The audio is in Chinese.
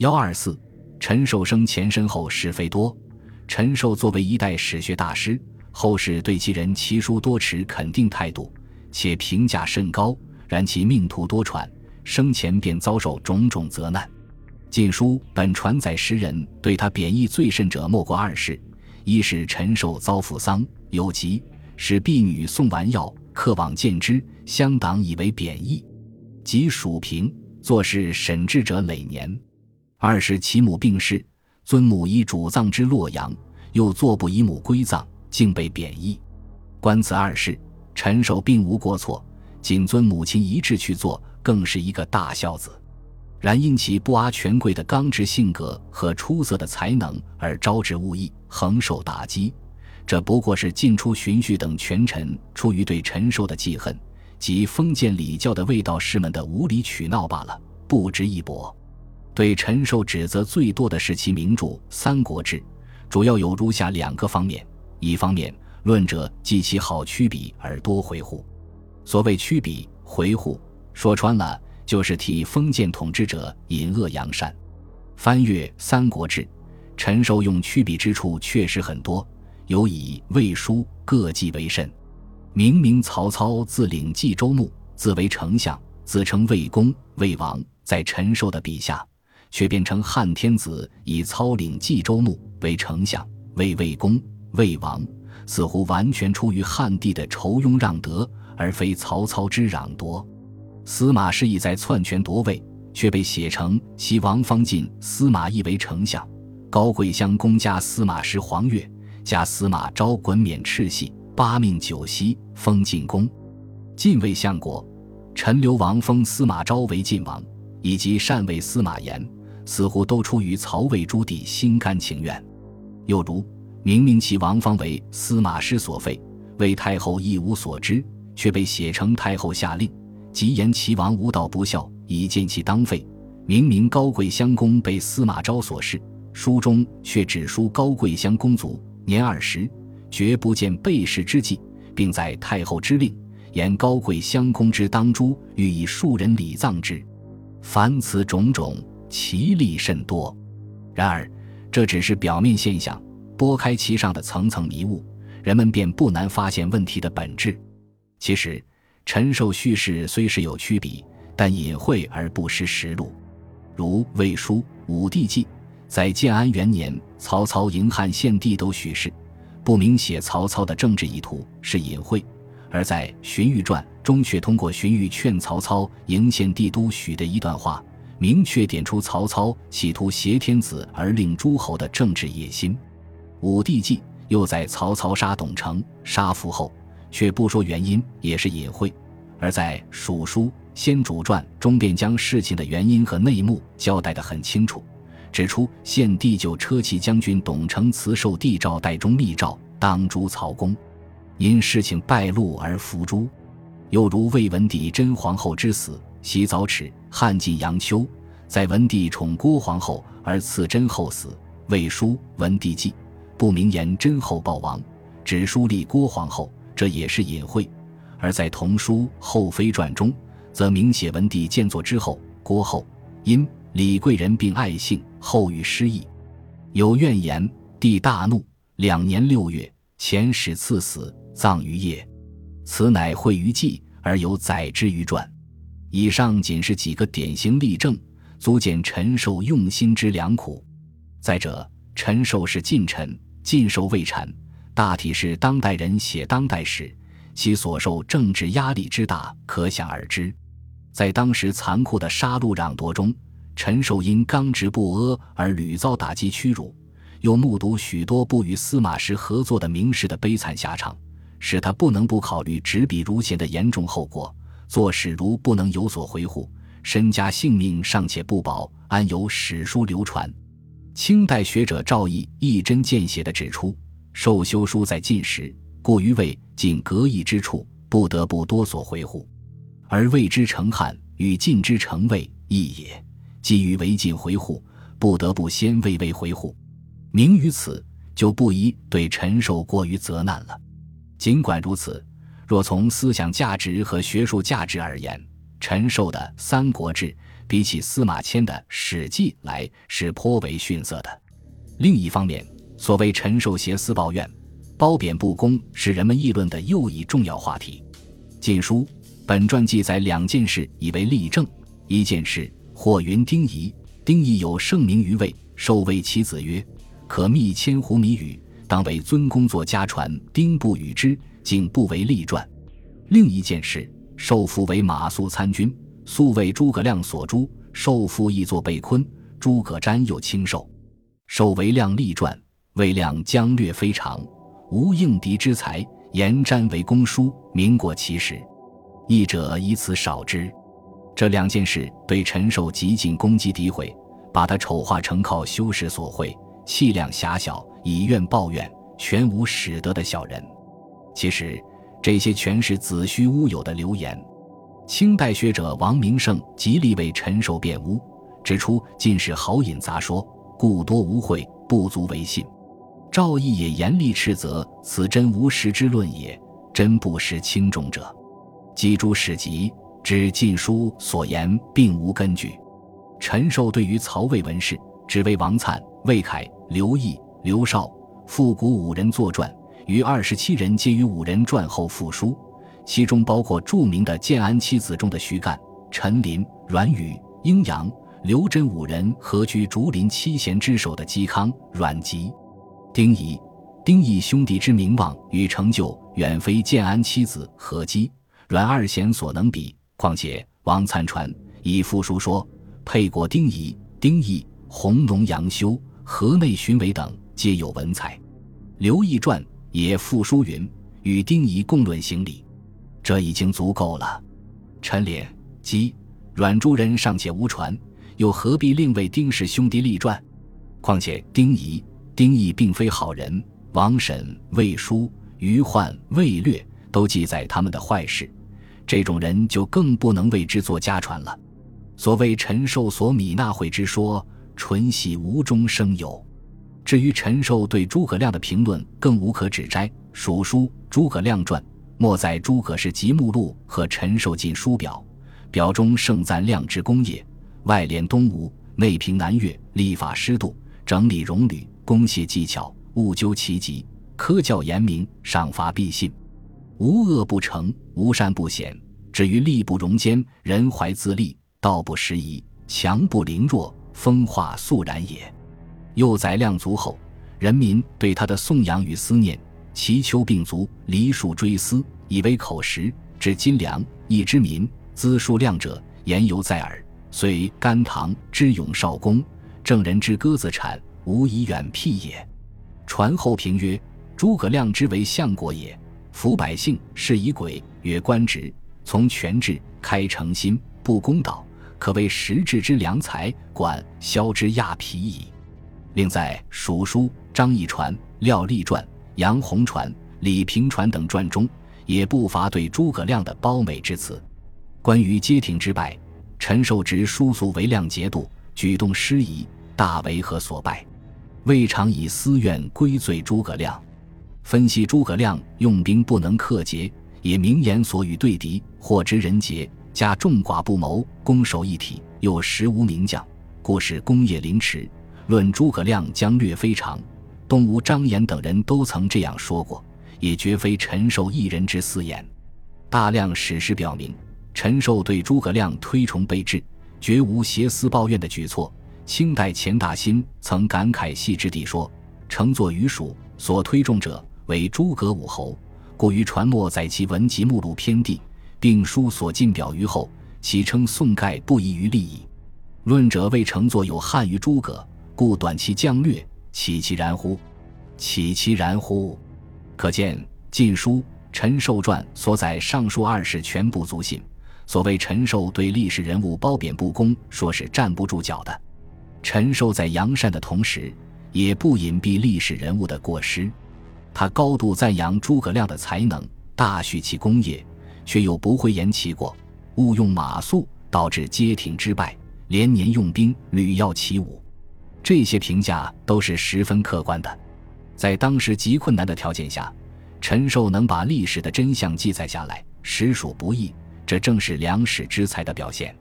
幺二四，陈寿生前身后是非多。陈寿作为一代史学大师，后世对其人奇书多持肯定态度，且评价甚高。然其命途多舛，生前便遭受种种责难。《晋书》本传载诗人对他贬义最甚者，莫过二事：一是陈寿遭父丧有疾，使婢女送丸药，客往见之，乡党以为贬义，即蜀平作事审治者累年；二是其母病逝，尊母以主葬之洛阳，又作不以母归葬，竟被贬义。观此二事，陈寿并无过错。谨遵母亲遗志去做，更是一个大孝子。然因其不阿权贵的刚直性格和出色的才能而招致误意，横受打击。这不过是进出荀彧等权臣出于对陈寿的记恨及封建礼教的卫道士们的无理取闹罢了，不值一驳。对陈寿指责最多的是其名著《三国志》，主要有如下两个方面：一方面，论者记其好曲笔而多回护。所谓曲笔回护，说穿了就是替封建统治者引恶扬善。翻阅《三国志》，陈寿用曲笔之处确实很多，尤以魏书各记为甚。明明曹操自领冀州牧，自为丞相，自称魏公、魏王，在陈寿的笔下，却变成汉天子以操领冀州牧为丞相，为魏公、魏王，似乎完全出于汉帝的酬庸让德。而非曹操之攘夺，司马师意在篡权夺位，却被写成其王方进司马懿为丞相，高贵乡公加司马师黄钺，加司马昭衮冕赤系，八命九锡，封晋公。晋魏相国陈留王封司马昭为晋王，以及禅位司马炎，似乎都出于曹魏诸帝心甘情愿。又如明明其王方为司马师所废，魏太后一无所知。却被写成太后下令，即言齐王无道不孝，以见其当废。明明高贵襄公被司马昭所弑，书中却只书高贵襄公卒年二十，绝不见被弑之际，并在太后之令，言高贵襄公之当诛，欲以庶人礼葬之。凡此种种，其利甚多。然而，这只是表面现象，拨开其上的层层迷雾，人们便不难发现问题的本质。其实，陈寿叙事虽是有曲笔，但隐晦而不失实录。如《魏书·武帝纪》在建安元年，曹操迎汉献帝都许氏，不明写曹操的政治意图，是隐晦；而在《荀彧传》中，却通过荀彧劝曹操迎献帝都许的一段话，明确点出曹操企图挟天子而令诸侯的政治野心。《武帝纪》又在曹操杀董承、杀父后。却不说原因，也是隐晦；而在《蜀书·先主传》中，便将事情的原因和内幕交代得很清楚，指出献帝就车骑将军董承辞受帝诏代中密诏，当诛曹公，因事情败露而伏诛。又如魏文帝真皇后之死，袭早齿，汉晋杨秋，在文帝宠郭皇后而赐真后死，《魏书·文帝纪》不明言真后暴亡，只书立郭皇后。这也是隐晦，而在同书《后妃传》中，则明写文帝建作之后，郭后因李贵人并爱幸，后遇失意，有怨言，帝大怒，两年六月，遣使赐死，葬于邺。此乃讳于纪，而有载之于传。以上仅是几个典型例证，足见陈寿用心之良苦。再者，陈寿是近臣，近寿未产。大体是当代人写当代史，其所受政治压力之大，可想而知。在当时残酷的杀戮攘夺中，陈寿因刚直不阿而屡遭打击屈辱，又目睹许多不与司马师合作的名士的悲惨下场，使他不能不考虑执笔如弦的严重后果。做史如不能有所回护，身家性命尚且不保，安有史书流传？清代学者赵翼一针见血地指出。受修书在晋时，故于魏晋隔异之处，不得不多所回护；而魏之成汉与晋之成魏异也，基于为晋回护，不得不先魏魏回护。明于此，就不宜对陈寿过于责难了。尽管如此，若从思想价值和学术价值而言，陈寿的《三国志》比起司马迁的《史记》来是颇为逊色的。另一方面，所谓陈寿挟私抱怨、褒贬不公，是人们议论的又一重要话题。《晋书》本传记载两件事，以为例证。一件事，或云丁仪，丁仪有盛名于魏，受谓其子曰：“可密千斛米与，当为尊公作家传。”丁不与之，竟不为立传。另一件事，受父为马谡参军，素为诸葛亮所诛，受父亦作被昆，诸葛瞻又轻受。受为亮立传，魏亮将略非常，无应敌之才，言瞻为公书，名过其实。译者以此少之。这两件事对陈寿极尽攻击诋毁，把他丑化成靠修饰所绘、气量狭小、以怨报怨、全无使得的小人。其实，这些全是子虚乌有的流言。清代学者王明胜极力为陈寿辩污，指出尽是豪饮杂说。故多无会，不足为信。赵翼也严厉斥责此真无实之论也，真不识轻重者。记诸史籍，指《晋书》所言并无根据。陈寿对于曹魏文士，只为王粲、魏凯、刘毅、刘绍、复古五人作传，于二十七人皆于五人传后附书，其中包括著名的建安七子中的徐干、陈琳、阮宇、阴阳。刘真五人合居竹林七贤之首的嵇康、阮籍、丁仪、丁义兄弟之名望与成就，远非建安七子何姬、阮二贤所能比。况且王粲传以附书说，沛国丁仪、丁义、弘农杨修、河内荀伟等皆有文采。刘毅传也附书云，与丁仪共论行礼，这已经足够了。陈连、姬、阮诸人尚且无传。又何必另为丁氏兄弟立传？况且丁仪、丁义并非好人，王审、魏书、于焕、魏略都记载他们的坏事，这种人就更不能为之作家传了。所谓陈寿所米纳会之说，纯系无中生有。至于陈寿对诸葛亮的评论，更无可指摘。蜀书《诸葛亮传》莫在诸葛氏集目录和陈寿进书表，表中盛赞亮之功业。外连东吴，内平南越，立法师度，整理戎旅，攻械技巧，务究其极，科教严明，赏罚必信，无恶不成，无善不显。至于力不容奸，人怀自立，道不拾遗，强不凌弱，风化肃然也。幼宰量足后，人民对他的颂扬与思念，祈求并足，梨树追思，以为口实。至金良，义之民，资数量者，言犹在耳。虽甘棠之永少公，正人之鸽子产，无以远辟也。传后评曰：诸葛亮之为相国也，服百姓，是以鬼曰官职，从权制，开诚心，不公道，可谓实质之良才，管萧之亚皮矣。另在《蜀书》张翼传、廖立传、杨洪传、李平传等传中，也不乏对诸葛亮的褒美之词。关于街亭之败。陈寿直书俗为亮节度，举动失仪，大为何所败？未尝以私怨归罪诸葛亮。分析诸葛亮用兵不能克节，也明言所与对敌，或知人杰，加众寡不谋，攻守一体，又实无名将，故使功业凌迟。论诸葛亮将略非常，东吴张衍等人都曾这样说过，也绝非陈寿一人之私言。大量史实表明。陈寿对诸葛亮推崇备至，绝无挟私抱怨的举措。清代钱大新曾感慨细致地说：“乘坐于蜀，所推重者为诸葛武侯，故于传墨载其文集目录篇第，并书所进表于后，其称宋盖不遗于利矣。论者为乘坐有汉于诸葛，故短其将略，岂其然乎？岂其然乎？可见《晋书·陈寿传》所载上述二事全部足信。”所谓陈寿对历史人物褒贬不公，说是站不住脚的。陈寿在扬善的同时，也不隐蔽历史人物的过失。他高度赞扬诸葛亮的才能，大叙其功业，却又不会言其过，误用马谡，导致街亭之败，连年用兵屡要其武。这些评价都是十分客观的。在当时极困难的条件下，陈寿能把历史的真相记载下来，实属不易。这正是良史之才的表现。